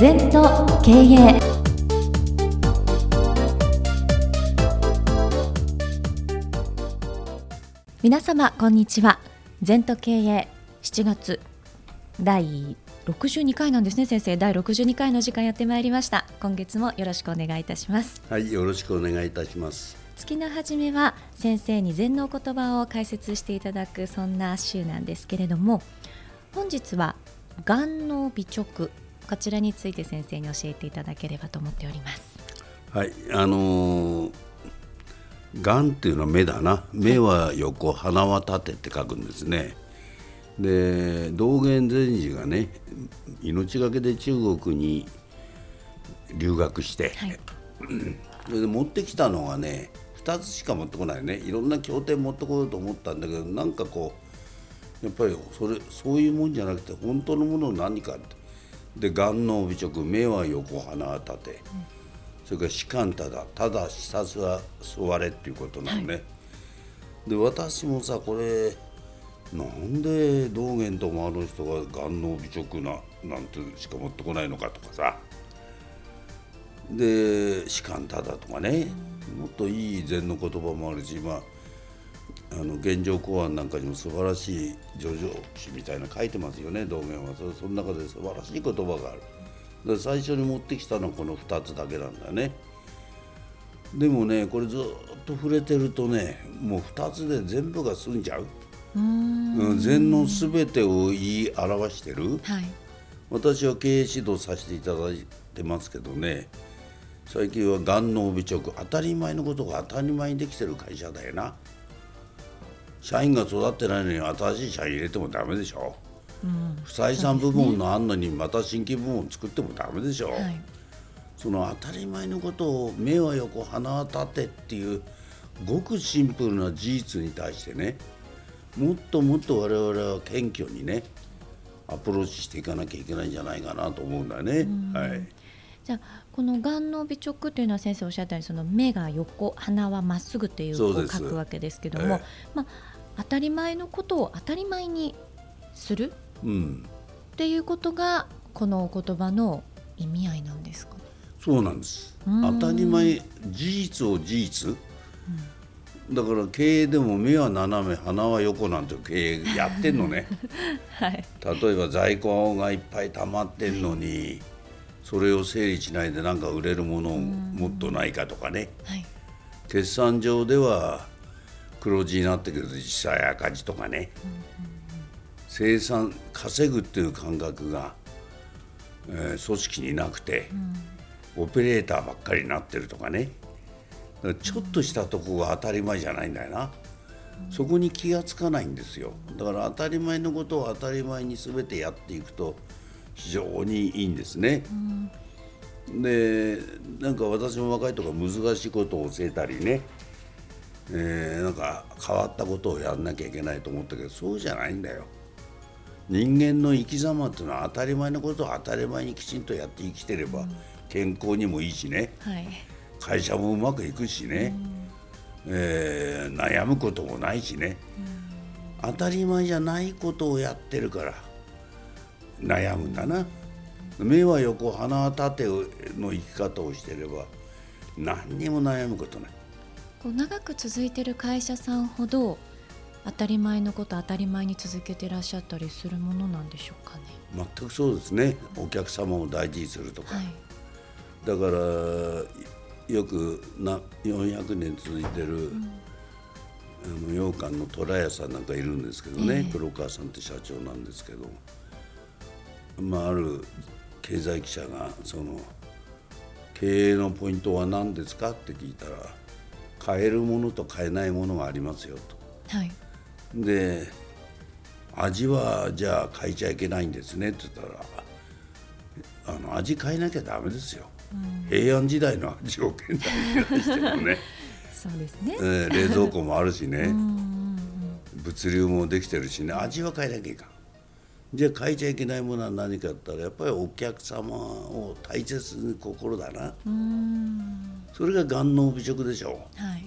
全と経営皆様こんにちは。全と経営7月。第62回なんですね先生。第62回の時間やってまいりました。今月もよろしくお願いいたします。はいよろしくお願いいたします。月の初めは先生に禅の言葉を解説していただくそんな週なんですけれども本日は眼脳美直こちらについて先生に教えていただければと思っております。はいあのー、眼っていうのは目だな。目は横、鼻は縦って書くんですね。で道元禅師がね命がけで中国に留学して、はい、それで持ってきたのがね2つしか持ってこないね。いろんな経典持ってこようと思ったんだけどなんかこうやっぱりそれそういうもんじゃなくて本当のもの何かってで眼脳美直目は横鼻は縦、うん、それから士官ただただ視察は座れっていうことなのね、はい、で私もさこれなんで道元ともあの人が眼脳美直ななんてしか持ってこないのかとかさ。で士官ただとかね、もっといい禅の言葉もあるしまああの現状公安なんかにも素晴らしい叙情詩みたいな書いてますよね道元は。そその中で素晴らしい言葉がある。で最初に持ってきたのはこの2つだけなんだね。でもねこれずっと触れてるとねもう2つで全部が済んじゃう。うん。禅の全てを言い表してる、はい、私は経営指導させていただいてますけどね最近は眼脳美直当たり前のことが当たり前にできてる会社だよな社員が育ってないのに新しい社員入れてもダメでしょ、うん、不採算部門のあんのにまた新規部門作ってもダメでしょ、はい、その当たり前のことを目は横鼻は立てっていうごくシンプルな事実に対してねもっともっと我々は謙虚にねアプローチしていかなきゃいけないんじゃないかなと思うんだね。はい、じゃあこの眼の美直というのは先生おっしゃったようにその目が横鼻はまっすぐというこう書くわけですけども、ええ、まあ、当たり前のことを当たり前にする、うん、っていうことがこのお言葉の意味合いなんですか？そうなんです。当たり前事実を事実、うん、だから経営でも目は斜め鼻は横なんて経営やってんのね、はい、例えば在庫がいっぱい溜まってんのに、それを整理しないで何か売れるものをもっとないかとかね、はい、決算上では黒字になってくると実際赤字とかね、生産稼ぐっていう感覚が、えー、組織になくて、オペレーターばっかりになってるとかね。ちょっとしたとこが当たり前じゃないんだよな、そこに気が付かないんですよ。だから当たり前のことを当たり前に全てやっていくと非常にいいんですね。でなんか私も若いとか難しいことを教えたりね、えー、なんか変わったことをやんなきゃいけないと思ったけどそうじゃないんだよ。人間の生き様っていうのは当たり前のことを当たり前にきちんとやって生きてれば健康にもいいしね、はい、会社もうまくいくしね、えー、悩むこともないしね、当たり前じゃないことをやってるから悩むんだな。目は横鼻は縦の生き方をしてれば何にも悩むことない。こう長く続いてる会社さんほど当たり前のこと当たり前に続けてらっしゃったりするものなんでしょうかね。全くそうですね。お客様を大事にするとか、はい、だからよくな400年続いてる、うん、あの羊羹の虎屋さんなんかいるんですけどね、えー、黒川さんって社長なんですけどまあ、ある経済記者がその経営のポイントは何ですかって聞いたら買えるものと買えないものがありますよと。はい、で味はじゃあ変えちゃいけないんですねって言ったらあの味変えなきゃダメですよ、うん、平安時代の味を現代にしてもね。そうですね、えー、冷蔵庫もあるしね。物流もできてるしね。味は変えなきゃいかんじゃあ変えちゃいけないものは何かって言ったらやっぱりお客様を大切に心だな。それが眼脳美食でしょ、はい、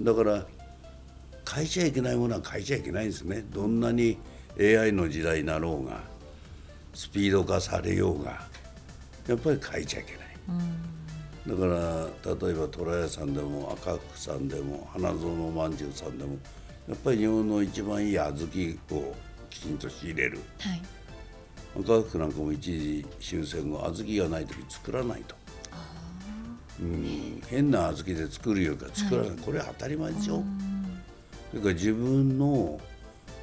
だから変えちゃいけないものは変えちゃいけないんですね。どんなに AI の時代になろうがスピード化されようがやっぱり変えちゃいけない。だから例えば虎屋さんでも赤福さんでも花園まんじゅうさんでもやっぱり日本の一番いい小豆をきちんと仕入れる、はい、赤福なんかも一時終戦後小豆がない時作らないと。うん、変な小豆で作るよりか作らない、はい、これは当たり前でしょ。それから自分の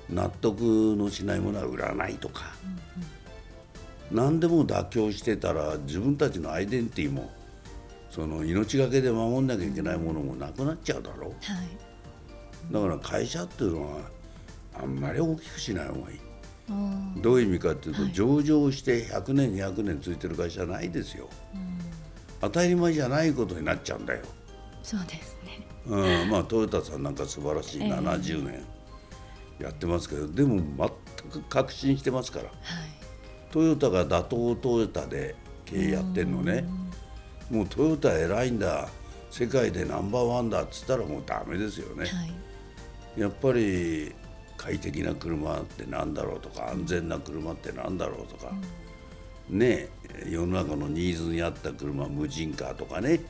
納得のしないものは売らないとか、うんうん、何でも妥協してたら自分たちのアイデンティティもその命がけで守んなきゃいけないものもなくなっちゃうだろう、はい、だから会社っていうのはあんまり大きくしない方がいい。どういう意味かっていうと、はい、上場して100年200年ついてる会社ないですよ、うん、当たり前じゃないことになっちゃうんだよ。そうですね、うん、まあトヨタさんなんか素晴らしい70年やってますけど、えー、でも全く確信してますから、はい、トヨタが打倒トヨタで経営やってんのね、もうトヨタ偉いんだ。世界でナンバーワンだっつったらもうダメですよね、はい、やっぱり快適な車ってなんだろうとか安全な車ってなんだろうとか、うん、ね世の中のニーズに合った車無人カーとかね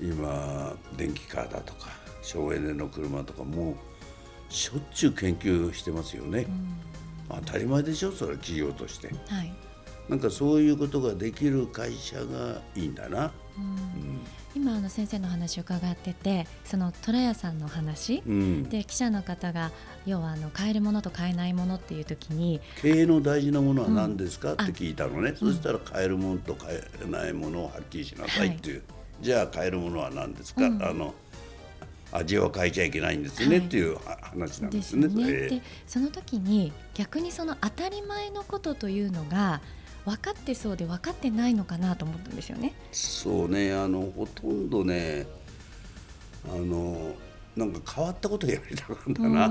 今電気カーだとか省エネの車とかもうしょっちゅう研究してますよね、うん、当たり前でしょそれ企業として。はいなんかそういうことができる会社がいいんだな。うん、今あの先生の話を伺っててその虎屋さんの話、うん、で記者の方が要はあの買えるものと買えないものっていう時に経営の大事なものは何ですか、って聞いたのね、そしたら買えるものと買えないものをはっきりしなさいっていう、はい、じゃあ買えるものは何ですか、あの味は変えちゃいけないんですね、はい、っていう話なんですね。で、ね。えー、その時に逆にその当たり前のことというのが分かってそうで分かってないのかなと思ったんですよね。そうねあのほとんどねあのなんか変わったことやりたかったな、は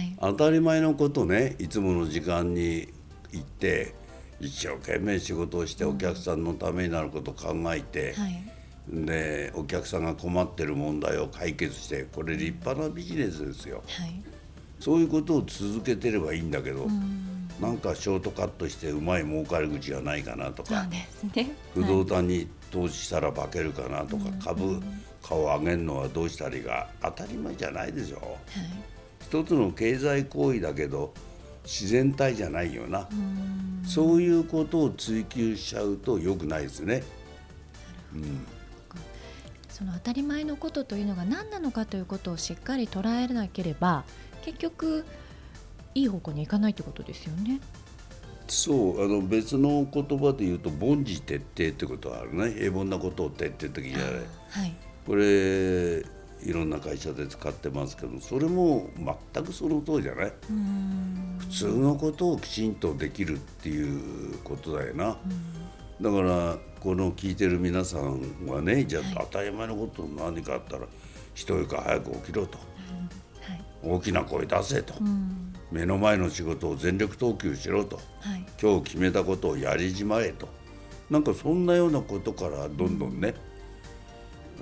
い、当たり前のことねいつもの時間に行って一生懸命仕事をしてお客さんのためになることを考えて、はい、でお客さんが困ってる問題を解決してこれ立派なビジネスですよ、はい、そういうことを続けてればいいんだけど、なんかショートカットしてうまい儲かり口がないかなとか、ね、不動産に投資したら化けるかなとか、株価を上げるのはどうしたらいいか当たり前じゃないでしょ、はい、一つの経済行為だけど自然体じゃないよな。そういうことを追求しちゃうとよくないですね。うん、その当たり前のことというのが何なのかということをしっかり捉えなければ結局いい方向に行かないってことですよね。そうあの別の言葉で言うと凡事徹底ってことはあるね。平凡なことを徹底的にやれ、はい、これいろんな会社で使ってますけどそれも全くその通りじゃない？普通のことをきちんとできるっていうことだよな。だからこの聞いてる皆さんはねじゃあ当たり前のこと何かあったら一人か早く起きろと、はい、大きな声出せと。目の前の仕事を全力投球しろと、はい、今日決めたことをやりじまえと。なんかそんなようなことからどんどんね、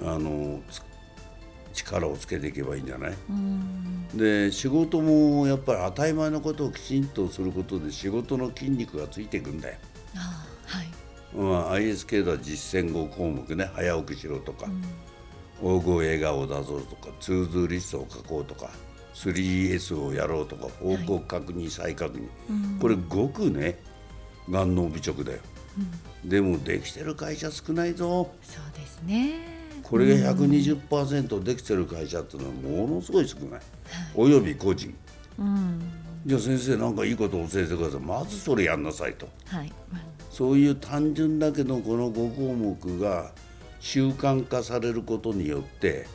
うん、あの力をつけていけばいいんじゃない、で仕事もやっぱり当たり前のことをきちんとすることで仕事の筋肉がついていくんだよ。あはい。まあ、ISK では実践5項目ね早起きしろとか、うん、大声笑顔を出そうとかツーズーリストを書こうとか 3S をやろうとか報告確認、再確認、これごくね眼能美直だよ、うん、でもできてる会社少ないぞ。そうですね。これが120%できてる会社っていうのはものすごい少ない、および個人、うん、じゃあ先生なんかいいことを教えてください。まずそれやんなさいと、はい、そういう単純だけどこの5項目が習慣化されることによって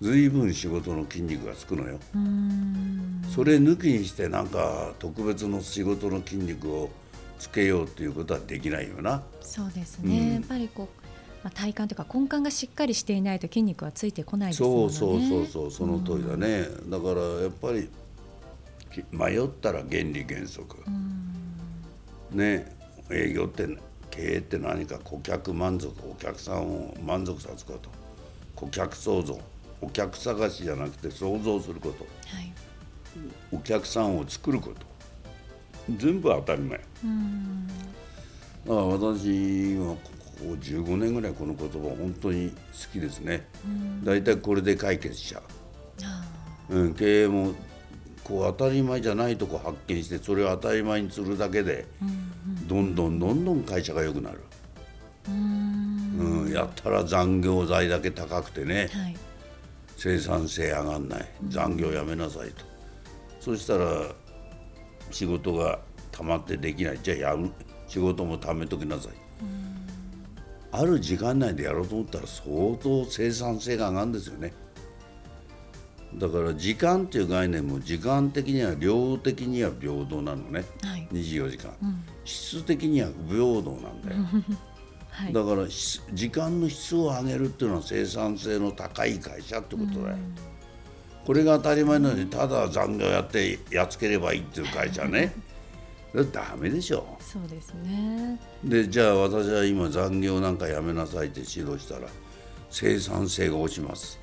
随分仕事の筋肉がつくのよ。それ抜きにしてなんか特別の仕事の筋肉をつけようっていうことはできないよな。そうですね、うん、やっぱりこう、まあ、体幹というか根幹がしっかりしていないと筋肉はついてこないですもんね。そうそうそうそうその通りだね。だからやっぱり迷ったら原理原則。ね営業って経営って何か顧客満足お客さんを満足させること。顧客創造お客探しじゃなくて想像すること、はい、お客さんを作ること。全部当たり前。だから私はここ15年ぐらいこの言葉本当に好きですね。大体これで解決しちゃう。うん、経営もこう当たり前じゃないとこ発見してそれを当たり前にするだけで、どんどんどんどん会社が良くなる。うんやったら残業代だけ高くてね、はい、生産性上がんない。残業やめなさいと、そしたら仕事がたまってできない。じゃあやる。仕事も貯めときなさい、ある時間内でやろうと思ったら相当生産性が上がるんですよね。だから時間っていう概念も時間的には量的には平等なのね、はい、24時間、うん、質的には不平等なんだよ はい、だから時間の質を上げるっていうのは生産性の高い会社ってことだよ。これが当たり前なのにただ残業やってやっつければいいっていう会社ね ダメでしょ。そうですね。でじゃあ私は今残業なんかやめなさいって指導したら生産性が落ちます。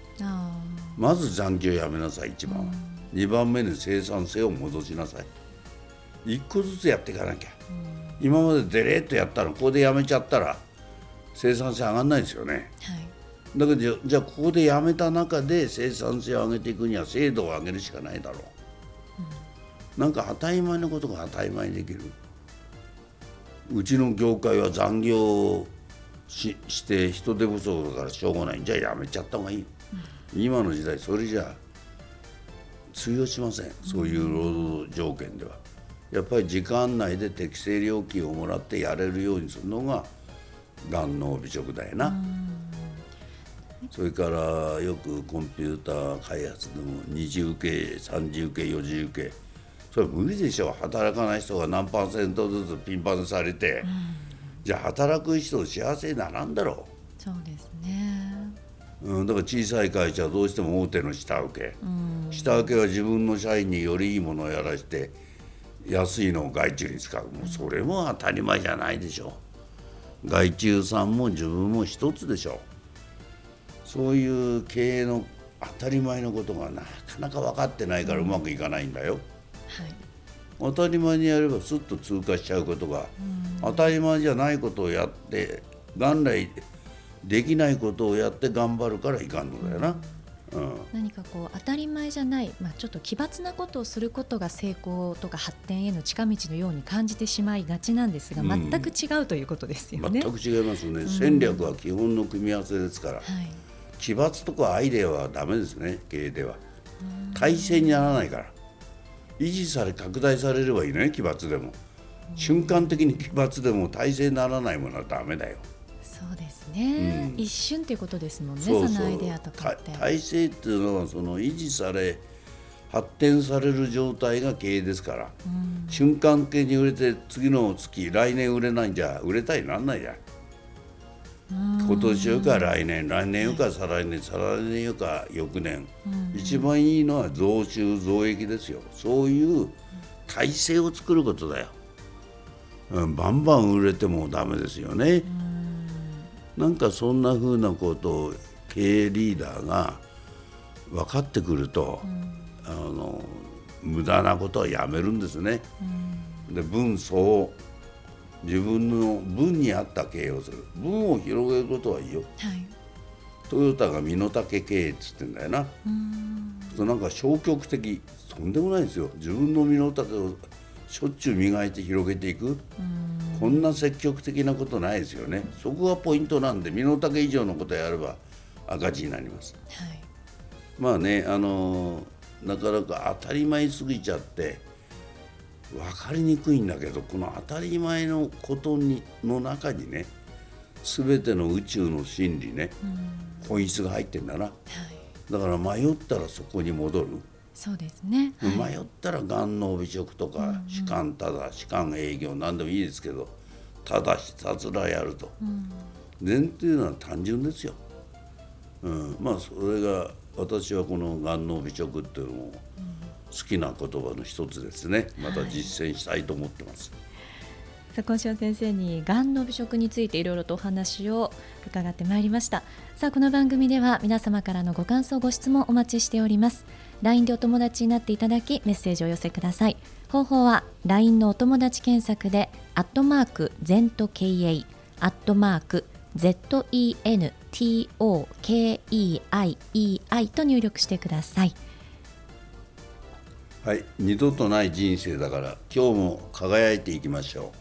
まず残業やめなさい一番は、うん、2番目に生産性を戻しなさい。1個ずつやっていかなきゃ、うん、今までデレッとやったのここでやめちゃったら生産性上がんないですよね。はい、だけどじゃあここでやめた中で生産性を上げていくには精度を上げるしかないだろう。うん、なんか当たり前のことが当たり前にできる。うちの業界は残業しして人手不足だからしょうがない。じゃあやめちゃった方がいい、うん、今の時代それじゃ通用しません。そういう労働条件では。やっぱり時間内で適正料金をもらってやれるようにするのが眼脳美食だよな。それからよくコンピューター開発でも二次受け三次受け四次受けそれ無理でしょ。働かない人が何パーセントずつピンパンされて、じゃあ働く人幸せにならんだろう。そうですね、うん、だから小さい会社はどうしても大手の下請け、下請けは自分の社員によりいいものをやらして安いのを外注に使う。もうそれも当たり前じゃないでしょ。う。外注さんも自分も一つでしょう。そういう経営の当たり前のことがなかなか分かってないからうまくいかないんだよ、はい、当たり前にやればスッと通過しちゃうことが当たり前じゃないことをやって元来できないことをやって頑張るからいかんのだよな。うん、何かこう当たり前じゃない、まあ、ちょっと奇抜なことをすることが成功とか発展への近道のように感じてしまいがちなんですが、全く違うということですよね。全く違いますね、戦略は基本の組み合わせですから、はい、奇抜とかアイデアはだめですね経営では。体制にならないから。維持され拡大されればいいね奇抜でも。瞬間的に奇抜でも体制にならないものはだめだよ。そうですね、うん、一瞬っていうことですもんねそのアイデアとかって。体制っていうのはその維持され発展される状態が経営ですから、うん、瞬間的に売れて次の月来年売れないんじゃ売れたりなんないじゃん。今年よか来年来年よか再来年再来年よか翌年、一番いいのは増収増益ですよ。そういう体制を作ることだよ、うん、バンバン売れてもダメですよね、なんかそんなふうなことを経営リーダーが分かってくると、うん、あの無駄なことはやめるんですね。うん、で分相応自分の分に合った経営をする分を広げることはいいよ。はい、トヨタが身の丈経営っつってんだよな。うん、なんか消極的とんでもないですよ自分の身の丈をしょっちゅう磨いて広げていく。こんな積極的なことないですよね。そこがポイントなんで身の丈以上のことやれば赤字になります、はい、まあねあのなかなか当たり前すぎちゃって分かりにくいんだけどこの当たり前のことにの中にね全ての宇宙の真理ね、本質が入ってんだな、はい、だから迷ったらそこに戻るそうですね、はい、迷ったらがんの美食とか歯間ただ歯間営業何でもいいですけどただひたすらやると、うん、禅っていうのは単純ですよ、うん、まあそれが私はこのがんの美食っていうのも好きな言葉の一つですね。また実践したいと思ってます。はい、さあ今週は先生にがんの美食についていろいろとお話を伺ってまいりました。さあこの番組では皆様からのご感想ご質問お待ちしております。LINE でお友達になっていただきメッセージを寄せください。方法は LINE のお友達検索でアットマーク ZENTOKEI アットマーク ZENTOKEIEI と入力してください。はい二度とない人生だから今日も輝いていきましょう。